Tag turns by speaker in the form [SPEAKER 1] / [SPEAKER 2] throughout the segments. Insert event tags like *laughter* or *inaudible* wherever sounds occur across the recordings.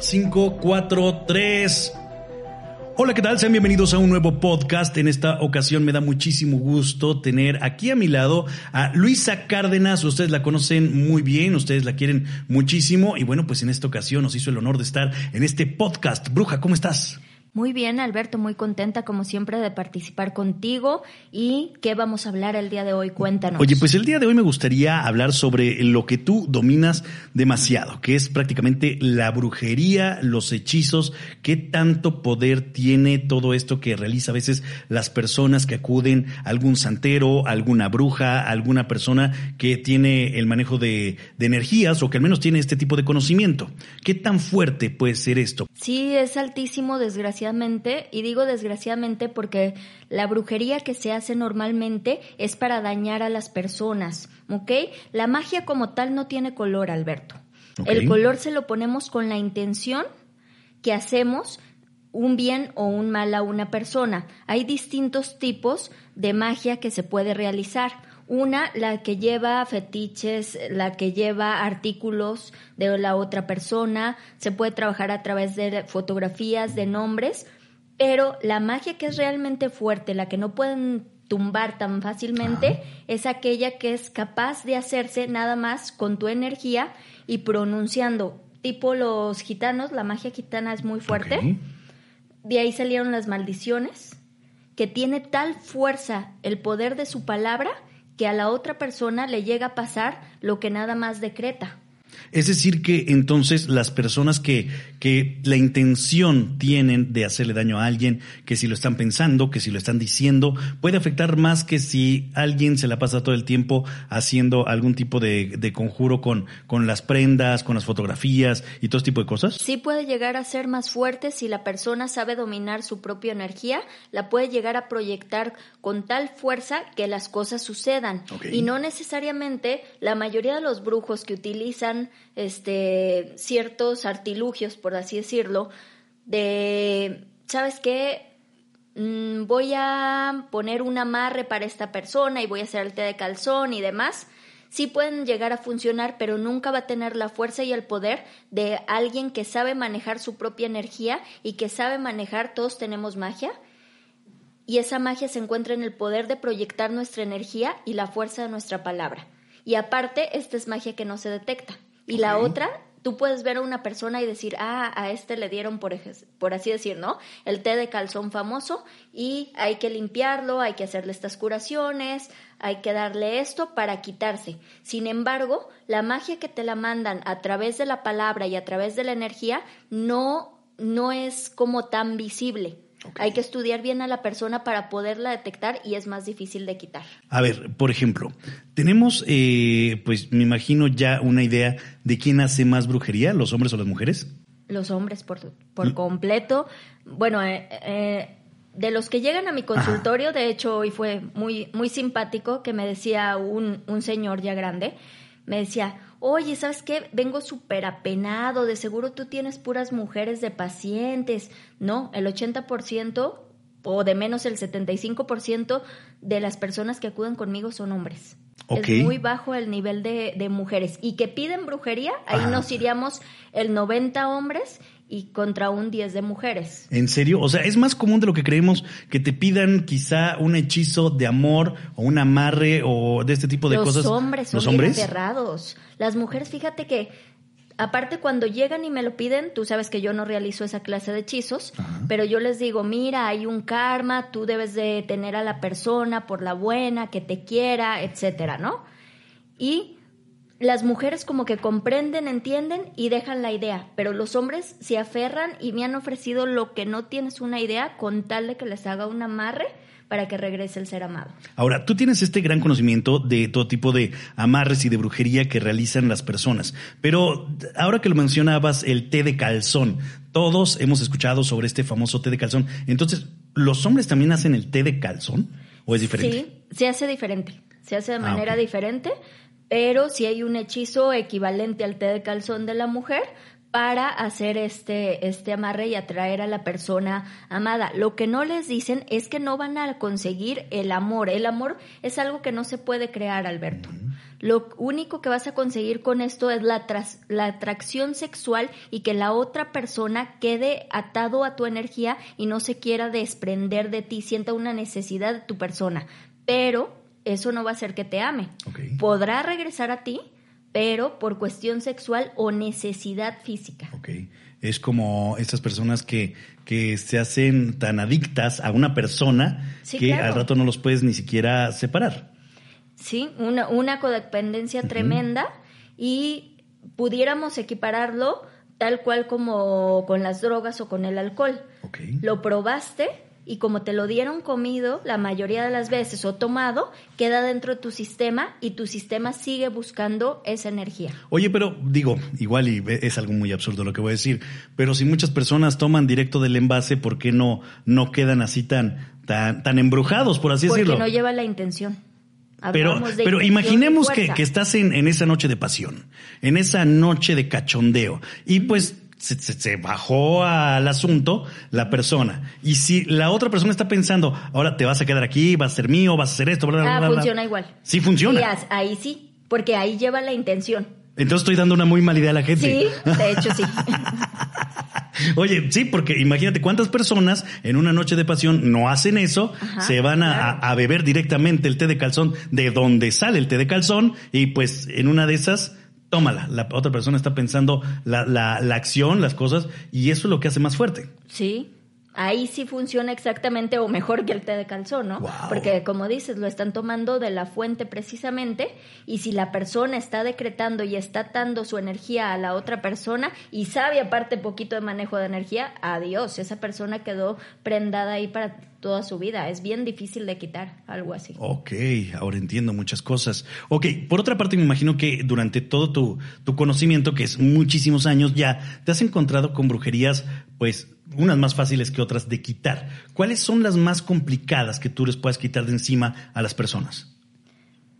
[SPEAKER 1] 5, 4, 3. Hola, ¿qué tal? Sean bienvenidos a un nuevo podcast. En esta ocasión me da muchísimo gusto tener aquí a mi lado a Luisa Cárdenas. Ustedes la conocen muy bien, ustedes la quieren muchísimo. Y bueno, pues en esta ocasión nos hizo el honor de estar en este podcast. Bruja, ¿cómo estás?
[SPEAKER 2] Muy bien, Alberto, muy contenta como siempre de participar contigo. ¿Y qué vamos a hablar el día de hoy? Cuéntanos.
[SPEAKER 1] Oye, pues el día de hoy me gustaría hablar sobre lo que tú dominas demasiado, que es prácticamente la brujería, los hechizos, qué tanto poder tiene todo esto que realiza a veces las personas que acuden a algún santero, alguna bruja, alguna persona que tiene el manejo de, de energías o que al menos tiene este tipo de conocimiento. ¿Qué tan fuerte puede ser esto?
[SPEAKER 2] Sí, es altísimo, desgraciadamente desgraciadamente, y digo desgraciadamente porque la brujería que se hace normalmente es para dañar a las personas, ¿ok? La magia como tal no tiene color, Alberto. El color se lo ponemos con la intención que hacemos un bien o un mal a una persona. Hay distintos tipos de magia que se puede realizar. Una, la que lleva fetiches, la que lleva artículos de la otra persona, se puede trabajar a través de fotografías, de nombres, pero la magia que es realmente fuerte, la que no pueden tumbar tan fácilmente, es aquella que es capaz de hacerse nada más con tu energía y pronunciando. Tipo los gitanos, la magia gitana es muy fuerte. De ahí salieron las maldiciones, que tiene tal fuerza el poder de su palabra que a la otra persona le llega a pasar lo que nada más decreta.
[SPEAKER 1] Es decir, que entonces las personas que, que la intención tienen de hacerle daño a alguien, que si lo están pensando, que si lo están diciendo, puede afectar más que si alguien se la pasa todo el tiempo haciendo algún tipo de, de conjuro con, con las prendas, con las fotografías y todo ese tipo de cosas.
[SPEAKER 2] Sí puede llegar a ser más fuerte si la persona sabe dominar su propia energía, la puede llegar a proyectar con tal fuerza que las cosas sucedan. Y no necesariamente la mayoría de los brujos que utilizan este, ciertos artilugios, por así decirlo, de, ¿sabes qué? Mm, voy a poner un amarre para esta persona y voy a hacer el té de calzón y demás. Sí pueden llegar a funcionar, pero nunca va a tener la fuerza y el poder de alguien que sabe manejar su propia energía y que sabe manejar, todos tenemos magia, y esa magia se encuentra en el poder de proyectar nuestra energía y la fuerza de nuestra palabra. Y aparte, esta es magia que no se detecta. Y la otra, tú puedes ver a una persona y decir, ah, a este le dieron, por, por así decir, ¿no? El té de calzón famoso y hay que limpiarlo, hay que hacerle estas curaciones, hay que darle esto para quitarse. Sin embargo, la magia que te la mandan a través de la palabra y a través de la energía no, no es como tan visible. Hay que estudiar bien a la persona para poderla detectar y es más difícil de quitar.
[SPEAKER 1] A ver, por ejemplo, tenemos, eh, pues me imagino ya una idea de quién hace más brujería, los hombres o las mujeres.
[SPEAKER 2] Los hombres por, por mm. completo. Bueno, eh, eh, de los que llegan a mi consultorio, de hecho hoy fue muy, muy simpático que me decía un, un señor ya grande, me decía, oye, ¿sabes qué? Vengo súper apenado, de seguro tú tienes puras mujeres de pacientes. No, el 80% o de menos el 75% de las personas que acuden conmigo son hombres. Es muy bajo el nivel de, de, mujeres. Y que piden brujería, ahí nos iríamos el 90 hombres y contra un 10 de mujeres.
[SPEAKER 1] ¿En serio? O sea, es más común de lo que creemos que te pidan quizá un hechizo de amor o un amarre o de este tipo de cosas.
[SPEAKER 2] Los hombres son ¿Los hombres? cerrados. Las mujeres, fíjate que aparte cuando llegan y me lo piden, tú sabes que yo no realizo esa clase de hechizos, pero yo les digo, mira, hay un karma, tú debes de tener a la persona por la buena, que te quiera, etcétera, ¿no? Y las mujeres como que comprenden, entienden y dejan la idea, pero los hombres se aferran y me han ofrecido lo que no tienes una idea con tal de que les haga un amarre para que regrese el ser amado.
[SPEAKER 1] Ahora, tú tienes este gran conocimiento de todo tipo de amarres y de brujería que realizan las personas, pero ahora que lo mencionabas, el té de calzón, todos hemos escuchado sobre este famoso té de calzón, entonces, ¿los hombres también hacen el té de calzón o es diferente?
[SPEAKER 2] Sí, se hace diferente, se hace de ah, manera diferente pero si hay un hechizo equivalente al té de calzón de la mujer para hacer este, este amarre y atraer a la persona amada. Lo que no les dicen es que no van a conseguir el amor. El amor es algo que no se puede crear, Alberto. Lo único que vas a conseguir con esto es la, la atracción sexual y que la otra persona quede atado a tu energía y no se quiera desprender de ti, sienta una necesidad de tu persona. Pero eso no va a hacer que te ame. Podrá regresar a ti, pero por cuestión sexual o necesidad física.
[SPEAKER 1] Okay. Es como estas personas que, que se hacen tan adictas a una persona que al rato no los puedes ni siquiera separar.
[SPEAKER 2] Sí, una, una codependencia tremenda y pudiéramos equipararlo tal cual como con las drogas o con el alcohol. Lo probaste y como te lo dieron comido la mayoría de las veces o tomado, queda dentro de tu sistema y tu sistema sigue buscando esa energía.
[SPEAKER 1] Oye, pero digo, igual y es algo muy absurdo lo que voy a decir, pero si muchas personas toman directo del envase, ¿por qué no, no quedan así tan, tan, tan embrujados, por así decirlo?
[SPEAKER 2] Porque no lleva la intención
[SPEAKER 1] pero, pero imaginemos que, que, estás en, en, esa noche de pasión, en esa noche de cachondeo, y pues se, se, bajó al asunto la persona. Y si la otra persona está pensando, ahora te vas a quedar aquí, vas a ser mío, vas a hacer esto, bla,
[SPEAKER 2] bla, ah, funciona igual.
[SPEAKER 1] Sí, funciona.
[SPEAKER 2] ahí sí, porque ahí lleva la intención.
[SPEAKER 1] Entonces estoy dando una muy mala idea a la gente.
[SPEAKER 2] Sí, de hecho sí. *laughs*
[SPEAKER 1] Oye, sí, porque imagínate cuántas personas en una noche de pasión no hacen eso, se van a, beber directamente el té de calzón de donde sale el té de calzón y pues en una de esas, tómala. La otra persona está pensando la, la, la acción, las cosas y eso es lo que hace más fuerte.
[SPEAKER 2] Sí. Ahí sí funciona exactamente o mejor que el té de calzón, ¿no? Porque como dices, lo están tomando de la fuente precisamente y si la persona está decretando y está dando su energía a la otra persona y sabe aparte poquito de manejo de energía, adiós, esa persona quedó prendada ahí para toda su vida. Es bien difícil de quitar algo así.
[SPEAKER 1] Ok, ahora entiendo muchas cosas. Ok, por otra parte me imagino que durante todo tu, tu conocimiento, que es muchísimos años ya, te has encontrado con brujerías, pues unas más fáciles que otras de quitar. ¿Cuáles son las más complicadas que tú les puedas quitar de encima a las personas?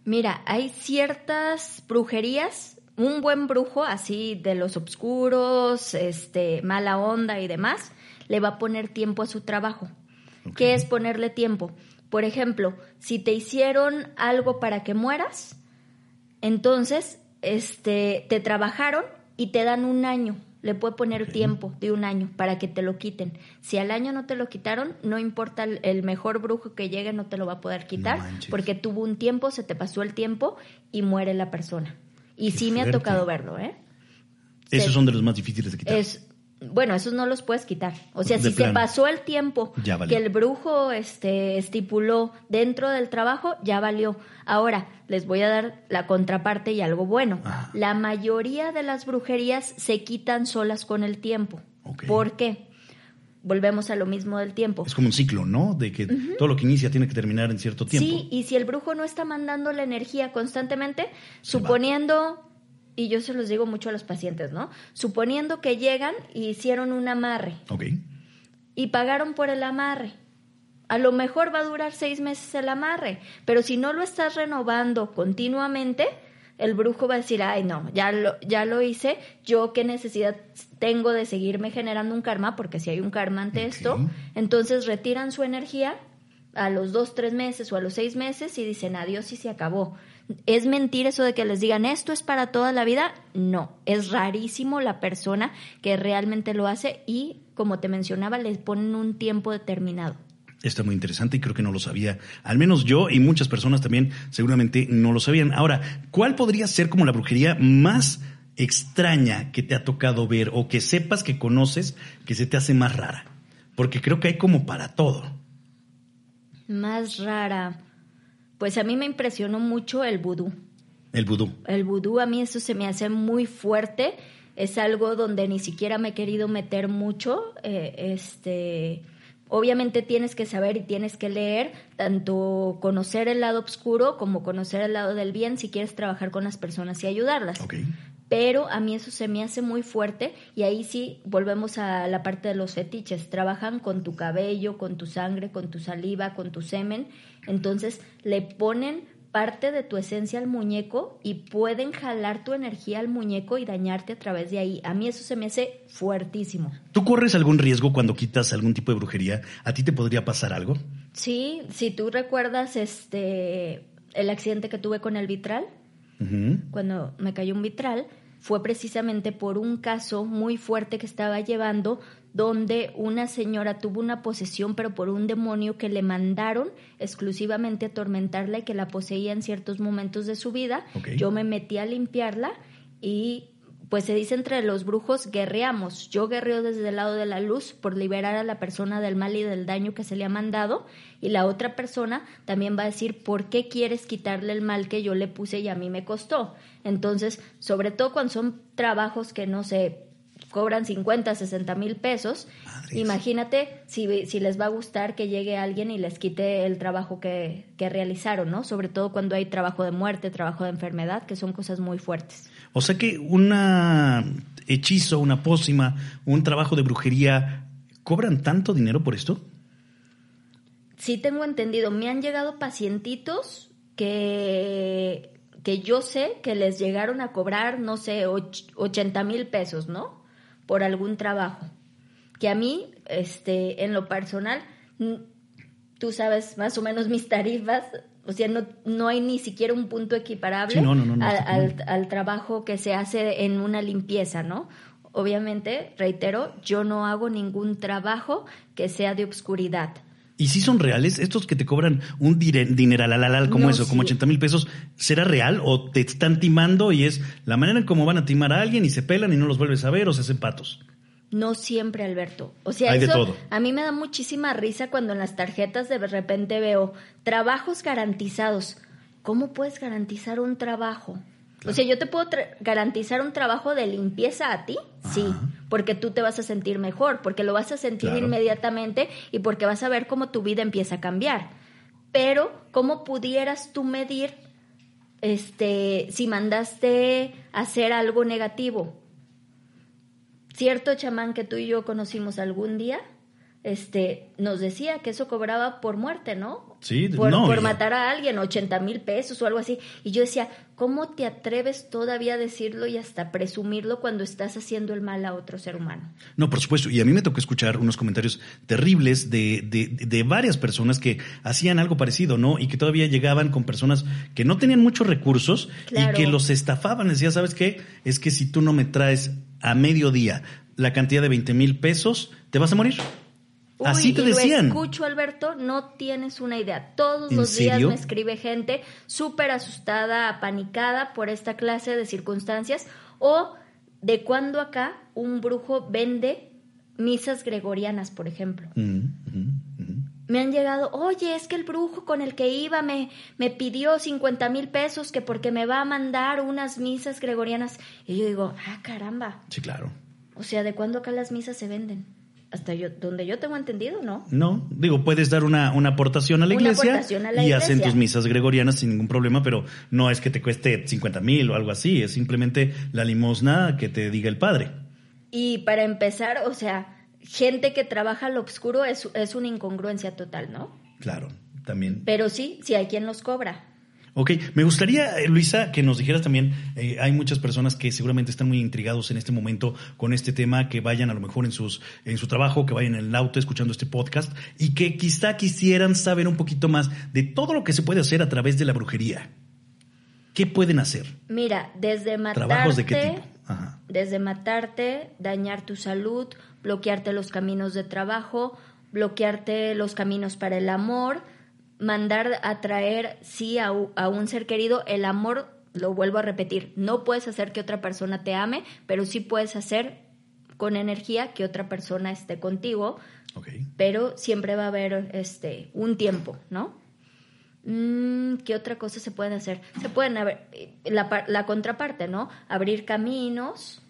[SPEAKER 2] Mira, hay ciertas brujerías, un buen brujo así de los obscuros, este, mala onda y demás, le va a poner tiempo a su trabajo. ¿Qué es ponerle tiempo? Por ejemplo, si te hicieron algo para que mueras, entonces este, te trabajaron y te dan un año le puede poner tiempo de un año para que te lo quiten. Si al año no te lo quitaron, no importa el, mejor brujo que llegue, no te lo va a poder quitar porque tuvo un tiempo, se te pasó el tiempo y muere la persona. Y sí me ha tocado verlo, ¿eh?
[SPEAKER 1] Esos son de los más difíciles de quitar.
[SPEAKER 2] Es, bueno, esos no los puedes quitar. O sea, si se pasó el tiempo que el brujo este, estipuló dentro del trabajo, ya valió. Ahora, les voy a dar la contraparte y algo bueno. La mayoría de las brujerías se quitan solas con el tiempo. ¿Por qué? Volvemos a lo mismo del tiempo.
[SPEAKER 1] Es como un ciclo, ¿no? De que todo lo que inicia tiene que terminar en cierto tiempo.
[SPEAKER 2] Sí, y si el brujo no está mandando la energía constantemente, suponiendo y yo se los digo mucho a los pacientes, ¿no? Suponiendo que llegan y hicieron un amarre.
[SPEAKER 1] Ok.
[SPEAKER 2] Y pagaron por el amarre. A lo mejor va a durar seis meses el amarre, pero si no lo estás renovando continuamente, el brujo va a decir, ay, no, ya lo, ya lo hice, yo qué necesidad tengo de seguirme generando un karma, porque si hay un karma ante esto, entonces retiran su energía a los dos, tres meses o a los seis meses y dicen adiós y se acabó. ¿Es mentir eso de que les digan esto es para toda la vida? No, es rarísimo la persona que realmente lo hace y, como te mencionaba, les ponen un tiempo determinado.
[SPEAKER 1] Está muy interesante y creo que no lo sabía. Al menos yo y muchas personas también seguramente no lo sabían. Ahora, ¿cuál podría ser como la brujería más extraña que te ha tocado ver o que sepas que conoces que se te hace más rara? Porque creo que hay como para todo.
[SPEAKER 2] Más rara. Pues a mí me impresionó mucho el vudú.
[SPEAKER 1] El vudú.
[SPEAKER 2] El vudú a mí eso se me hace muy fuerte. Es algo donde ni siquiera me he querido meter mucho. Eh, este, obviamente tienes que saber y tienes que leer, tanto conocer el lado oscuro como conocer el lado del bien si quieres trabajar con las personas y ayudarlas.
[SPEAKER 1] Okay.
[SPEAKER 2] Pero a mí eso se me hace muy fuerte y ahí sí volvemos a la parte de los fetiches. Trabajan con tu cabello, con tu sangre, con tu saliva, con tu semen entonces le ponen parte de tu esencia al muñeco y pueden jalar tu energía al muñeco y dañarte a través de ahí. A mí eso se me hace fuertísimo.
[SPEAKER 1] ¿Tú corres algún riesgo cuando quitas algún tipo de brujería? ¿A ti te podría pasar algo?
[SPEAKER 2] Sí, si tú recuerdas este el accidente que tuve con el vitral, cuando me cayó un vitral, fue precisamente por un caso muy fuerte que estaba llevando donde una señora tuvo una posesión pero por un demonio que le mandaron exclusivamente a atormentarla y que la poseía en ciertos momentos de su vida. Yo me metí a limpiarla y pues se dice entre los brujos, guerreamos. Yo guerreo desde el lado de la luz por liberar a la persona del mal y del daño que se le ha mandado. Y la otra persona también va a decir, ¿por qué quieres quitarle el mal que yo le puse y a mí me costó? Entonces, sobre todo cuando son trabajos que no se cobran 50, 60 mil pesos, imagínate si, si, les va a gustar que llegue alguien y les quite el trabajo que, que realizaron, ¿no? Sobre todo cuando hay trabajo de muerte, trabajo de enfermedad, que son cosas muy fuertes.
[SPEAKER 1] O sea que un hechizo, una pócima, un trabajo de brujería, ¿cobran tanto dinero por esto?
[SPEAKER 2] Sí, tengo entendido. Me han llegado pacientitos que, que yo sé que les llegaron a cobrar, no sé, 80 mil pesos, ¿no? Por algún trabajo. Que a mí, este, en lo personal, tú sabes más o menos mis tarifas, o sea, no, no hay ni siquiera un punto equiparable al, al, trabajo que se hace en una limpieza, ¿no? Obviamente, reitero, yo no hago ningún trabajo que sea de obscuridad.
[SPEAKER 1] ¿Y si son reales? ¿Estos que te cobran un dinero al como eso, como 80 mil pesos, será real o te están timando y es la manera en cómo van a timar a alguien y se pelan y no los vuelves a ver o se hacen patos?
[SPEAKER 2] No siempre, Alberto. O sea, eso a mí me da muchísima risa cuando en las tarjetas de repente veo trabajos garantizados. ¿Cómo puedes garantizar un trabajo? O sea, yo te puedo garantizar un trabajo de limpieza a ti, sí, porque tú te vas a sentir mejor, porque lo vas a sentir inmediatamente y porque vas a ver cómo tu vida empieza a cambiar. Pero, ¿cómo pudieras tú medir este, si mandaste hacer algo negativo? Cierto chamán que tú y yo conocimos algún día, este, nos decía que eso cobraba por muerte, ¿no?
[SPEAKER 1] Sí,
[SPEAKER 2] por,
[SPEAKER 1] no,
[SPEAKER 2] por matar a alguien, 80 mil pesos o algo así. Y yo decía, ¿cómo te atreves todavía a decirlo y hasta presumirlo cuando estás haciendo el mal a otro ser humano?
[SPEAKER 1] No, por supuesto. Y a mí me tocó escuchar unos comentarios terribles de, de, de varias personas que hacían algo parecido, ¿no? Y que todavía llegaban con personas que no tenían muchos recursos y que los estafaban. Decía, ¿sabes qué? Es que si tú no me traes a mediodía la cantidad de 20 mil pesos, te vas a morir. Así te decían.
[SPEAKER 2] Lo escucho, Alberto, no tienes una idea. Todos los días me escribe gente súper asustada, apanicada por esta clase de circunstancias o de cuando acá un brujo vende misas gregorianas, por ejemplo. Mm, mm, mm. Me han llegado, oye, es que el brujo con el que iba me, me pidió 50 mil pesos que porque me va a mandar unas misas gregorianas. Y yo digo, ah, caramba.
[SPEAKER 1] Sí, claro.
[SPEAKER 2] O sea, ¿de cuándo acá las misas se venden? Hasta yo, donde yo tengo entendido, ¿no?
[SPEAKER 1] No, digo, puedes dar una, una aportación a la iglesia y hacen tus misas gregorianas sin ningún problema, pero no es que te cueste 50 mil o algo así, es simplemente la limosna que te diga el padre.
[SPEAKER 2] Y para empezar, o sea, gente que trabaja lo oscuro es, es una incongruencia total, ¿no?
[SPEAKER 1] Claro, también.
[SPEAKER 2] Pero sí, sí hay quien los cobra.
[SPEAKER 1] Ok, me gustaría, eh, Luisa, que nos dijeras también, eh, hay muchas personas que seguramente están muy intrigados en este momento con este tema, que vayan a lo mejor en, sus, en su trabajo, que vayan en el auto escuchando este podcast y que quizá quisieran saber un poquito más de todo lo que se puede hacer a través de la brujería. ¿Qué pueden hacer?
[SPEAKER 2] Mira, desde matarte, ¿Trabajos de qué tipo? desde matarte, dañar tu salud, bloquearte los caminos de trabajo, bloquearte los caminos para el amor, mandar a traer, sí, a, un ser querido, el amor, lo vuelvo a repetir, no puedes hacer que otra persona te ame, pero sí puedes hacer con energía que otra persona esté contigo, pero siempre va a haber este, un tiempo, ¿no? Mm, ¿Qué otra cosa se puede hacer? Se pueden haber, la, la contraparte, ¿no? Abrir caminos,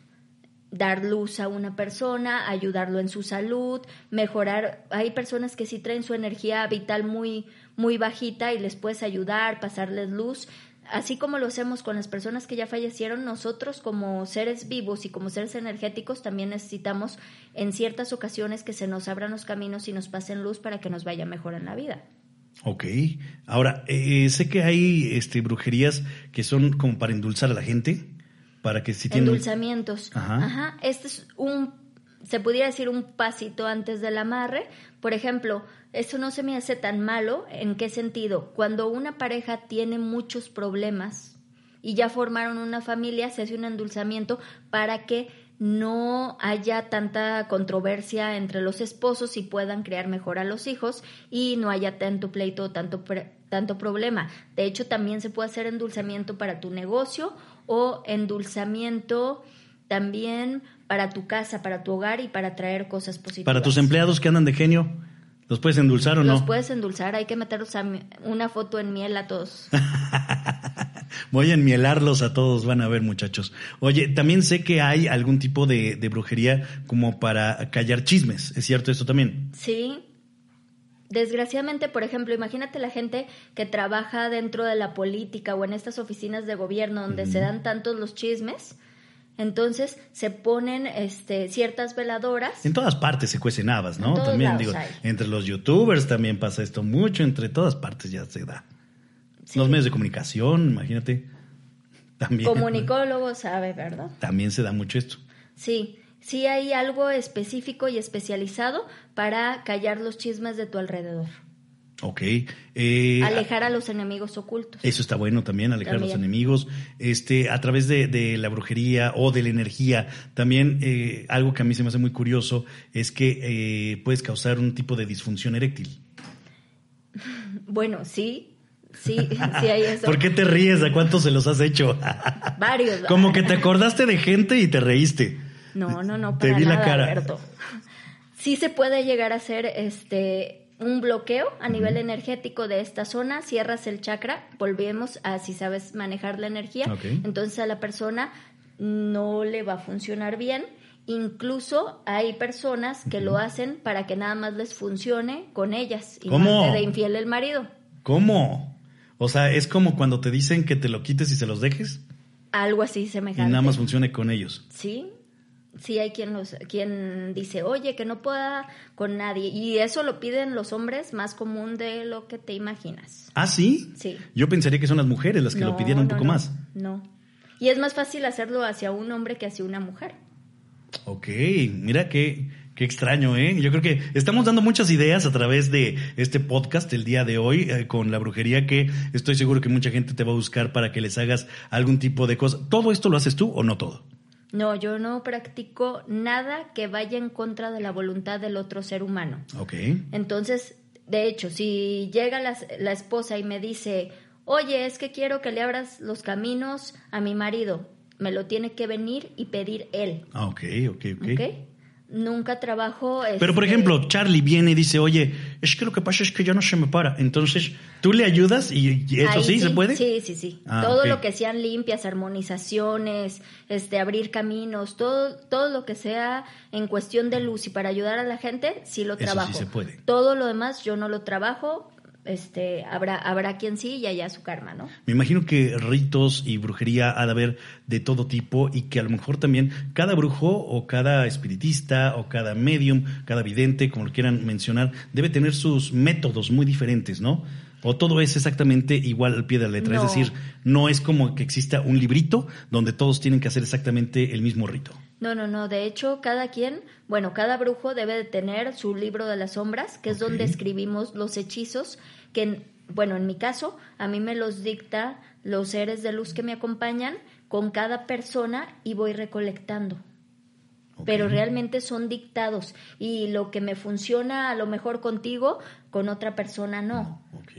[SPEAKER 2] dar luz a una persona, ayudarlo en su salud, mejorar. Hay personas que sí traen su energía vital muy, muy bajita y les puedes ayudar, pasarles luz. Así como lo hacemos con las personas que ya fallecieron, nosotros como seres vivos y como seres energéticos también necesitamos en ciertas ocasiones que se nos abran los caminos y nos pasen luz para que nos vaya mejor en la vida.
[SPEAKER 1] Ok. Ahora, eh, sé que hay este, brujerías que son como para endulzar a la gente para que si tiene...
[SPEAKER 2] Endulzamientos. Ajá. Este es un, se pudiera decir un pasito antes del amarre. Por ejemplo, eso no se me hace tan malo. ¿En qué sentido? Cuando una pareja tiene muchos problemas y ya formaron una familia, se hace un endulzamiento para que no haya tanta controversia entre los esposos y puedan crear mejor a los hijos y no haya tanto pleito, tanto, tanto problema. De hecho, también se puede hacer endulzamiento para tu negocio o endulzamiento también para tu casa, para tu hogar y para traer cosas positivas.
[SPEAKER 1] Para tus empleados que andan de genio, ¿los puedes endulzar o no?
[SPEAKER 2] Los puedes endulzar, hay que meterlos a una foto en miel a todos. *laughs*
[SPEAKER 1] Voy a enmielarlos a todos, van a ver muchachos. Oye, también sé que hay algún tipo de, brujería como para callar chismes, ¿es cierto esto también?
[SPEAKER 2] Sí. Desgraciadamente, por ejemplo, imagínate la gente que trabaja dentro de la política o en estas oficinas de gobierno donde se dan tantos los chismes. Entonces se ponen este, ciertas veladoras.
[SPEAKER 1] En todas partes se cuecen habas, ¿no? También digo, entre los youtubers también pasa esto mucho, entre todas partes ya se da. Los medios de comunicación, imagínate. También.
[SPEAKER 2] Comunicólogo sabe, ¿verdad?
[SPEAKER 1] También se da mucho esto.
[SPEAKER 2] Sí, sí hay algo específico y especializado para callar los chismes de tu alrededor.
[SPEAKER 1] Ok.
[SPEAKER 2] Eh, alejar a los enemigos ocultos.
[SPEAKER 1] Eso está bueno también, alejar a los enemigos. Este, a través de, la brujería o de la energía, también eh, algo que a mí se me hace muy curioso es que eh, puedes causar un tipo de disfunción eréctil. *laughs*
[SPEAKER 2] Bueno, sí, Sí, sí hay eso. *laughs*
[SPEAKER 1] ¿Por qué te ríes? ¿A cuántos se los has hecho?
[SPEAKER 2] Varios. *laughs*
[SPEAKER 1] Como que te acordaste de gente y te reíste.
[SPEAKER 2] No, no, no. Para te vi la cara. Sí se puede llegar a hacer este un bloqueo a nivel energético de esta zona, cierras el chakra, volvemos a si sabes manejar la energía, entonces a la persona no le va a funcionar bien. Incluso hay personas que lo hacen para que nada más les funcione con ellas y
[SPEAKER 1] ¿Cómo?
[SPEAKER 2] de infiel el marido.
[SPEAKER 1] ¿Cómo? O sea, es como cuando te dicen que te lo quites y se los dejes.
[SPEAKER 2] Algo así semejante.
[SPEAKER 1] Y nada más funcione con ellos.
[SPEAKER 2] Sí, sí hay quien los quien dice oye que no pueda con nadie y eso lo piden los hombres más común de lo que te imaginas.
[SPEAKER 1] Ah sí
[SPEAKER 2] sí.
[SPEAKER 1] Yo pensaría que son las mujeres las que lo pidieran un poco más.
[SPEAKER 2] no. Y es más fácil hacerlo hacia un hombre que hacia una mujer.
[SPEAKER 1] Ok, mira qué, qué extraño, ¿eh? Yo creo que estamos dando muchas ideas a través de este podcast el día de hoy eh, con la brujería que estoy seguro que mucha gente te va a buscar para que les hagas algún tipo de cosa. ¿Todo esto lo haces tú o no todo?
[SPEAKER 2] No, yo no practico nada que vaya en contra de la voluntad del otro ser humano.
[SPEAKER 1] Ok.
[SPEAKER 2] Entonces, de hecho, si llega la, la esposa y me dice, oye, es que quiero que le abras los caminos a mi marido, me lo tiene que venir y pedir él.
[SPEAKER 1] Ah, ok, ok, ok.
[SPEAKER 2] ¿Okay? Nunca trabajo.
[SPEAKER 1] Pero por este, ejemplo, Charlie viene y dice, oye, es que lo que pasa es que ya no se me para. Entonces, ¿tú le ayudas y eso sí, se puede?
[SPEAKER 2] Sí, sí, sí. Ah, todo lo que sean limpias, armonizaciones, este, abrir caminos, todo, todo lo que sea en cuestión de luz y para ayudar a la gente, sí lo trabajo.
[SPEAKER 1] Sí se puede.
[SPEAKER 2] Todo lo demás yo no lo trabajo, este, habrá, habrá quien sí y allá su karma, ¿no?
[SPEAKER 1] Me imagino que ritos y brujería ha de haber de todo tipo y que a lo mejor también cada brujo o cada espiritista o cada medium, cada vidente, como lo quieran mencionar, debe tener sus métodos muy diferentes, ¿no? O todo es exactamente igual al pie de la letra. Es decir, no es como que exista un librito donde todos tienen que hacer exactamente el mismo rito.
[SPEAKER 2] No, no, no. De hecho, cada quien, bueno, cada brujo debe de tener su libro de las sombras, que es donde escribimos los hechizos, que, bueno, en mi caso, a mí me los dicta los seres de luz que me acompañan con cada persona y voy recolectando. Pero realmente son dictados y lo que me funciona a lo mejor contigo, con otra persona no.
[SPEAKER 1] Ok.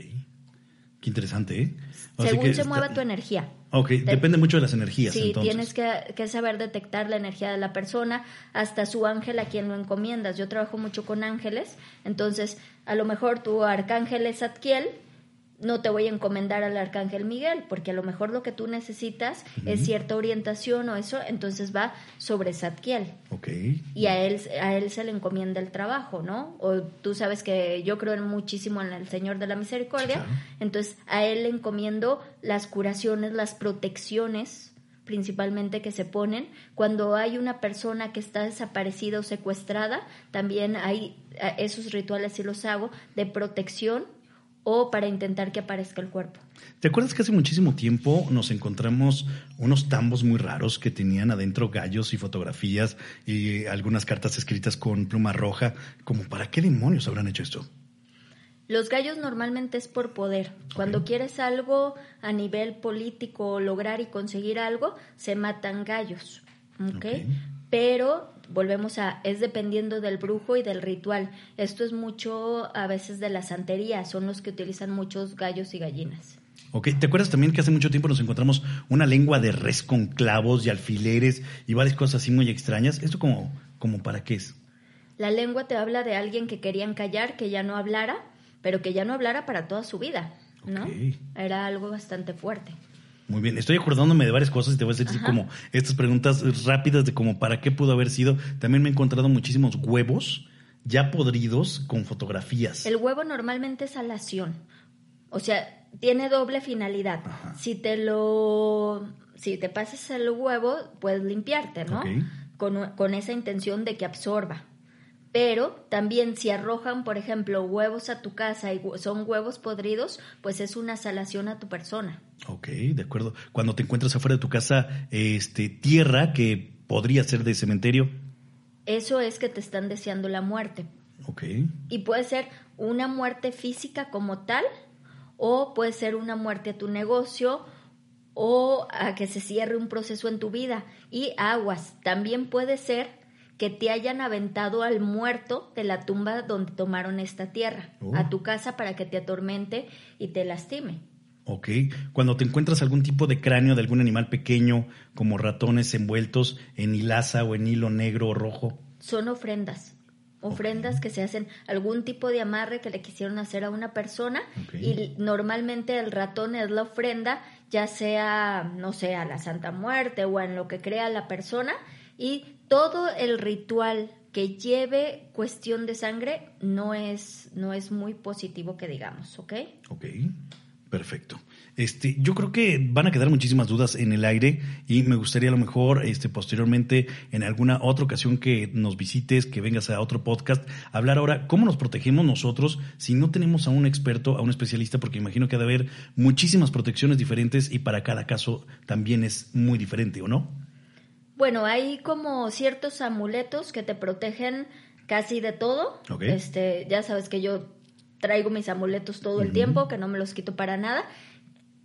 [SPEAKER 1] Qué interesante, ¿eh?
[SPEAKER 2] Según se mueva tu energía.
[SPEAKER 1] Ok, depende mucho de las energías.
[SPEAKER 2] Sí, tienes que, saber detectar la energía de la persona, hasta su ángel a quien lo encomiendas. Yo trabajo mucho con ángeles, entonces a lo mejor tu arcángel es Atkiel, no te voy a encomendar al arcángel Miguel, porque a lo mejor lo que tú necesitas es cierta orientación o eso, entonces va sobre Satkiel.
[SPEAKER 1] Okay.
[SPEAKER 2] Y a él, a él se le encomienda el trabajo, ¿no? O tú sabes que yo creo muchísimo en el Señor de la Misericordia, entonces a él le encomiendo las curaciones, las protecciones principalmente que se ponen cuando hay una persona que está desaparecida o secuestrada también hay esos rituales sí los hago de protección o para intentar que aparezca el cuerpo.
[SPEAKER 1] ¿Te acuerdas que hace muchísimo tiempo nos encontramos unos tambos muy raros que tenían adentro gallos y fotografías y algunas cartas escritas con pluma roja? Como, ¿para qué demonios habrán hecho esto?
[SPEAKER 2] Los gallos normalmente es por poder. Cuando quieres algo a nivel político, lograr y conseguir algo, se matan gallos. ¿Ok? Pero volvemos a, es dependiendo del brujo y del ritual. Esto es mucho a veces de la santería, son los que utilizan muchos gallos y gallinas.
[SPEAKER 1] Ok, ¿te acuerdas también que hace mucho tiempo nos encontramos una lengua de res con clavos y alfileres y varias cosas así muy extrañas? ¿Esto como, como para qué es?
[SPEAKER 2] La lengua te habla de alguien que querían callar, que ya no hablara, pero que ya no hablara para toda su vida, ¿no? Era algo bastante fuerte.
[SPEAKER 1] Muy bien, estoy acordándome de varias cosas y te voy a decir como estas preguntas rápidas de como para qué pudo haber sido. También me he encontrado muchísimos huevos ya podridos con fotografías.
[SPEAKER 2] El huevo normalmente es alación. O sea, tiene doble finalidad. Si te lo si te pasas el huevo, puedes limpiarte, ¿no? Con, con esa intención de que absorba. Pero también si arrojan, por ejemplo, huevos a tu casa y son huevos podridos, pues es una salación a tu persona.
[SPEAKER 1] Ok, de acuerdo. Cuando te encuentras afuera de tu casa, este, tierra que podría ser de cementerio.
[SPEAKER 2] Eso es que te están deseando la muerte.
[SPEAKER 1] Ok.
[SPEAKER 2] Y puede ser una muerte física como tal, o puede ser una muerte a tu negocio, o a que se cierre un proceso en tu vida. Y aguas, también puede ser que te hayan aventado al muerto de la tumba donde tomaron esta tierra, a oh. tu casa para que te atormente y te lastime.
[SPEAKER 1] Ok. Cuando te encuentras algún tipo de cráneo de algún animal pequeño, como ratones envueltos en hilaza o en hilo negro o rojo.
[SPEAKER 2] Son ofrendas. Ofrendas que se hacen, algún tipo de amarre que le quisieron hacer a una persona y normalmente el ratón es la ofrenda, ya sea, no sé, a la Santa Muerte o en lo que crea la persona y todo el ritual que lleve cuestión de sangre no es, no es muy positivo que digamos, ¿ok?
[SPEAKER 1] Ok, perfecto. Este, yo creo que van a quedar muchísimas dudas en el aire y me gustaría a lo mejor este, posteriormente en alguna otra ocasión que nos visites, que vengas a otro podcast, hablar ahora cómo nos protegemos nosotros si no tenemos a un experto, a un especialista, porque imagino que ha de haber muchísimas protecciones diferentes y para cada caso también es muy diferente, ¿o no?
[SPEAKER 2] Bueno, hay como ciertos amuletos que te protegen casi de todo. Este, ya sabes que yo traigo mis amuletos todo el tiempo, que no me los quito para nada.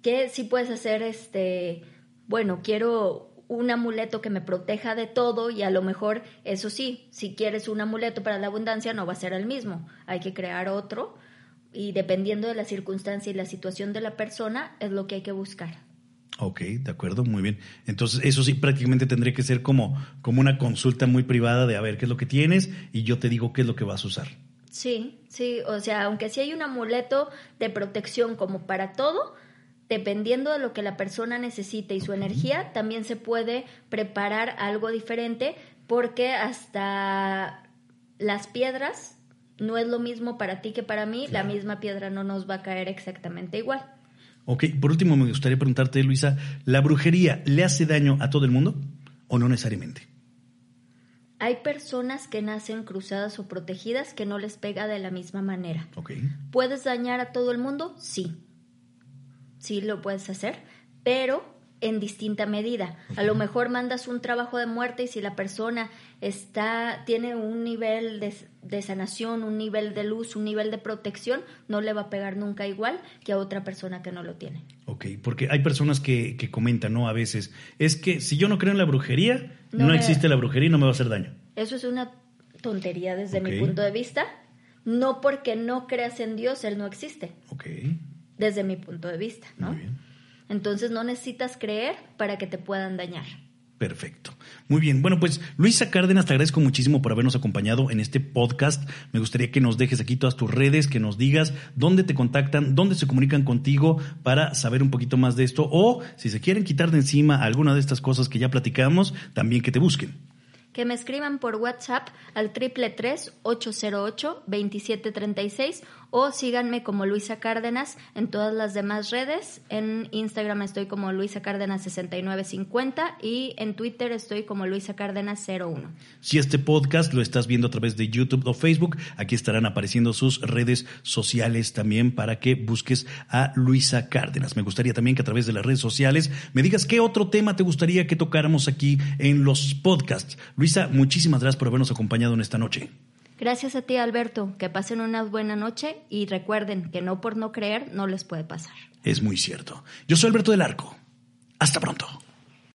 [SPEAKER 2] Que sí puedes hacer, este, bueno, quiero un amuleto que me proteja de todo y a lo mejor, eso sí, si quieres un amuleto para la abundancia no va a ser el mismo. Hay que crear otro y dependiendo de la circunstancia y la situación de la persona es lo que hay que buscar.
[SPEAKER 1] Ok, de acuerdo, muy bien. Entonces, eso sí prácticamente tendría que ser como, como una consulta muy privada de a ver qué es lo que tienes y yo te digo qué es lo que vas a usar.
[SPEAKER 2] Sí, sí, o sea, aunque sí hay un amuleto de protección como para todo, dependiendo de lo que la persona necesite y su energía, también se puede preparar algo diferente porque hasta las piedras no es lo mismo para ti que para mí, la misma piedra no nos va a caer exactamente igual.
[SPEAKER 1] Ok, por último me gustaría preguntarte, Luisa, ¿la brujería le hace daño a todo el mundo o no necesariamente?
[SPEAKER 2] Hay personas que nacen cruzadas o protegidas que no les pega de la misma manera.
[SPEAKER 1] Okay.
[SPEAKER 2] ¿Puedes dañar a todo el mundo? Sí. Sí lo puedes hacer, pero en distinta medida. A lo mejor mandas un trabajo de muerte y si la persona está tiene un nivel de, sanación, un nivel de luz, un nivel de protección, no le va a pegar nunca igual que a otra persona que no lo tiene.
[SPEAKER 1] Ok, porque hay personas que, comentan, ¿no? A veces, es que si yo no creo en la brujería, no, existe la brujería y no me va a hacer daño.
[SPEAKER 2] Eso es una tontería desde mi punto de vista. No porque no creas en Dios, Él no existe.
[SPEAKER 1] Ok.
[SPEAKER 2] Desde mi punto de vista, ¿no? Muy bien. Entonces no necesitas creer para que te puedan dañar.
[SPEAKER 1] Perfecto. Muy bien. Bueno, pues Luisa Cárdenas, te agradezco muchísimo por habernos acompañado en este podcast. Me gustaría que nos dejes aquí todas tus redes, que nos digas dónde te contactan, dónde se comunican contigo para saber un poquito más de esto o si se quieren quitar de encima alguna de estas cosas que ya platicamos, también que te busquen.
[SPEAKER 2] Que me escriban por WhatsApp al 333-808-2736 o síganme como Luisa Cárdenas en todas las demás redes. En Instagram estoy como Luisa Cárdenas 6950 y en Twitter estoy como Luisa Cárdenas 01.
[SPEAKER 1] Si este podcast lo estás viendo a través de YouTube o Facebook, aquí estarán apareciendo sus redes sociales también para que busques a Luisa Cárdenas. Me gustaría también que a través de las redes sociales me digas qué otro tema te gustaría que tocáramos aquí en los podcasts. Luisa, muchísimas gracias por habernos acompañado en esta noche.
[SPEAKER 2] Gracias a ti, Alberto. Que pasen una buena noche y recuerden que no por no creer no les puede pasar.
[SPEAKER 1] Es muy cierto. Yo soy Alberto del Arco. Hasta pronto.